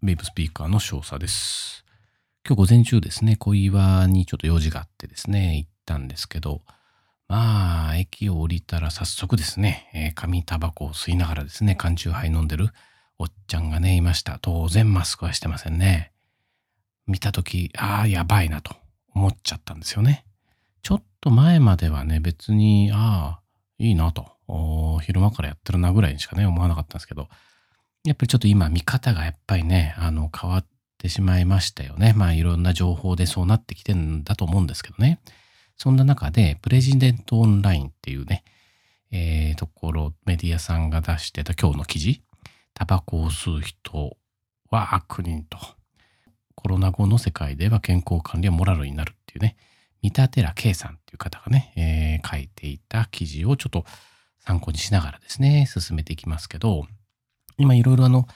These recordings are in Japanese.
ベイブスピーカーの少佐です。今日午前中ですね、小岩にちょっと用事があってですね、行ったんですけど、まあ、駅を降りたら早速ですね、えー、紙タバコを吸いながらですね、缶中杯飲んでるおっちゃんがね、いました。当然マスクはしてませんね。見たとき、ああ、やばいなと思っちゃったんですよね。ちょっと前まではね、別に、ああ、いいなと、昼間からやってるなぐらいにしかね、思わなかったんですけど、やっぱりちょっと今見方がやっぱりね、あの、変わってしまいましたよね。まあいろんな情報でそうなってきてんだと思うんですけどね。そんな中で、プレジデントオンラインっていうね、えー、ところ、メディアさんが出してた今日の記事、タバコを吸う人は悪人と、コロナ後の世界では健康管理はモラルになるっていうね、三田寺圭さんっていう方がね、えー、書いていた記事をちょっと参考にしながらですね、進めていきますけど、今いろいろあの、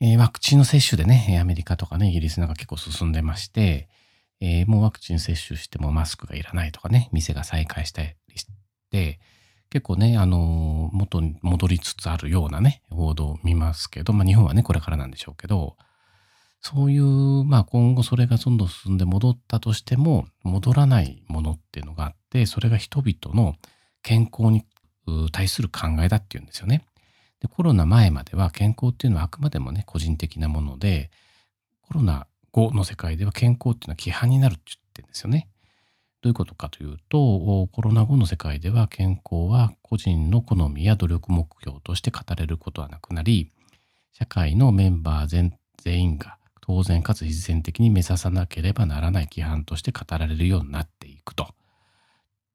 えー、ワクチンの接種でね、アメリカとかね、イギリスなんか結構進んでまして、えー、もうワクチン接種してもマスクがいらないとかね、店が再開したりして、結構ね、あのー、元に戻りつつあるようなね、報道を見ますけど、まあ日本はね、これからなんでしょうけど、そういう、まあ今後それがどんどん進んで戻ったとしても、戻らないものっていうのがあって、それが人々の健康に対する考えだっていうんですよね。でコロナ前までは健康っていうのはあくまでもね個人的なものでコロナ後の世界では健康っていうのは規範になるって言ってるんですよね。どういうことかというとコロナ後の世界では健康は個人の好みや努力目標として語れることはなくなり社会のメンバー全全員が当然かつ必然的に目指さなければならない規範として語られるようになっていくと。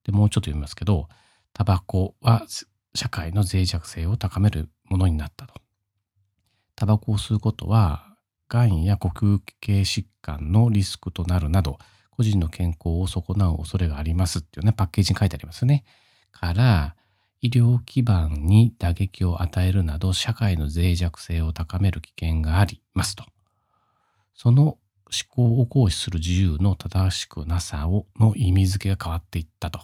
でもうちょっと読みますけどタバコは社会の脆弱性を高めるものになったと。タバコを吸うことは、がんや呼吸器系疾患のリスクとなるなど、個人の健康を損なう恐れがありますっていうね、パッケージに書いてありますね。から、医療基盤に打撃を与えるなど、社会の脆弱性を高める危険がありますと。その思考を行使する自由の正しくなさをの意味付けが変わっていったと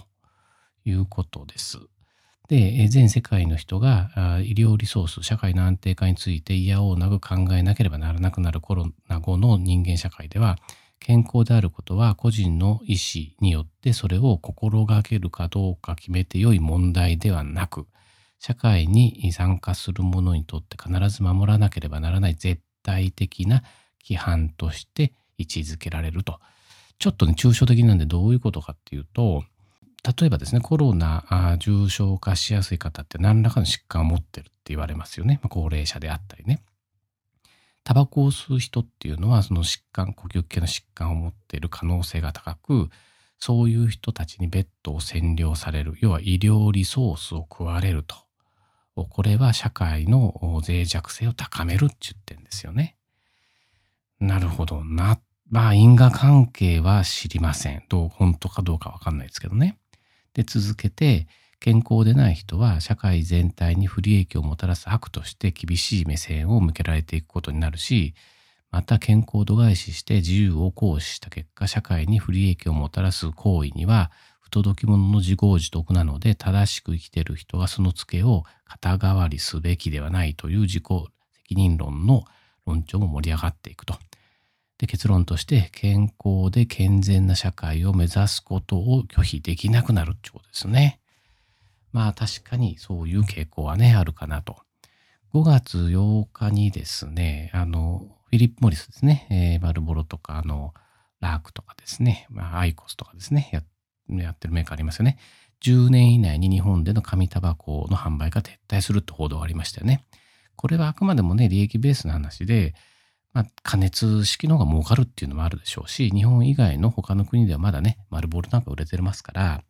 いうことです。で、全世界の人が医療リソース、社会の安定化について嫌おうなく考えなければならなくなるコロナ後の人間社会では、健康であることは個人の意思によってそれを心がけるかどうか決めて良い問題ではなく、社会に参加する者にとって必ず守らなければならない絶対的な規範として位置づけられると。ちょっとね、抽象的なんでどういうことかっていうと、例えばですね、コロナ重症化しやすい方って何らかの疾患を持ってるって言われますよね。まあ、高齢者であったりね。タバコを吸う人っていうのは、その疾患、呼吸器系の疾患を持っている可能性が高く、そういう人たちにベッドを占領される、要は医療リソースを食われると。これは社会の脆弱性を高めるって言ってんですよね。なるほどな。まあ因果関係は知りません。どう、本当かどうかわかんないですけどね。で続けて健康でない人は社会全体に不利益をもたらす悪として厳しい目線を向けられていくことになるしまた健康度外視して自由を行使した結果社会に不利益をもたらす行為には不届き者の自業自得なので正しく生きている人はそのツケを肩代わりすべきではないという自己責任論の論調も盛り上がっていくと。で結論として健康で健全な社会を目指すことを拒否できなくなるってことですね。まあ確かにそういう傾向はね、あるかなと。5月8日にですね、あの、フィリップ・モリスですね、えー、バルボロとか、あの、ラークとかですね、まあ、アイコスとかですねや、やってるメーカーありますよね。10年以内に日本での紙タバコの販売が撤退するって報道がありましたよね。これはあくまでもね、利益ベースの話で、まあ、加熱式の方が儲かるっていうのもあるでしょうし、日本以外の他の国ではまだね、丸ボールなんか売れてますから、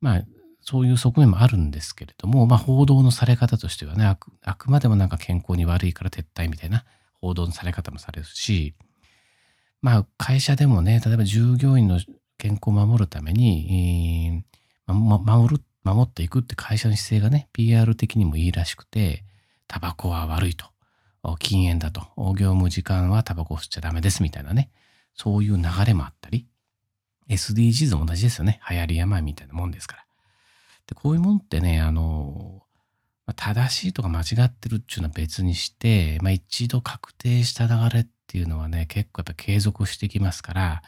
まあ、そういう側面もあるんですけれども、まあ、報道のされ方としてはね、あくあくまでもなんか健康に悪いから撤退みたいな報道のされ方もされるし、まあ、会社でもね、例えば従業員の健康を守るために、えー、ま、守る、守っていくって会社の姿勢がね、PR 的にもいいらしくて、タバコは悪いと。禁煙だと、業務時間はタバコを吸っちゃダメですみたいなね、そういう流れもあったり、SDGs も同じですよね。流行り病みたいなもんですから。で、こういうもんってね、あの、正しいとか間違ってるっていうのは別にして、まあ、一度確定した流れっていうのはね、結構やっぱ継続してきますから、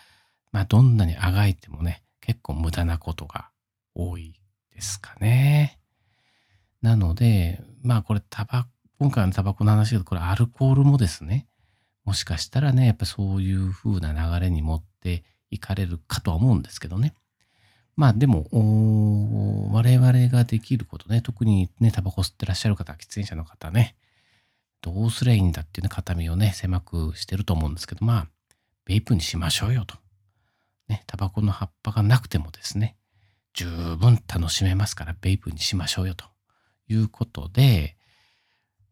まあ、どんなにあがいてもね、結構無駄なことが多いですかね。なので、まあこれタバコ今回のタバコの話だとこれアルコールもですね、もしかしたらね、やっぱそういう風な流れに持っていかれるかとは思うんですけどね。まあでも、我々ができることね、特にね、タバコ吸ってらっしゃる方、喫煙者の方ね、どうすりゃいいんだっていうね、肩身をね、狭くしてると思うんですけど、まあ、ベイプにしましょうよと。ね、タバコの葉っぱがなくてもですね、十分楽しめますから、ベイプにしましょうよということで、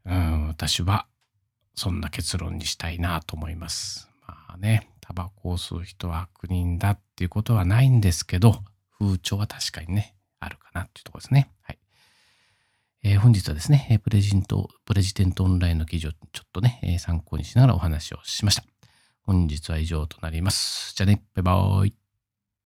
うん、私はそんな結論にしたいなと思います。まあね、タバコを吸う人は悪人だっていうことはないんですけど、風潮は確かにね、あるかなっていうところですね。はい。えー、本日はですね、プレジント、プレジデントオンラインの記事をちょっとね、参考にしながらお話をしました。本日は以上となります。じゃあね、バイバーイ。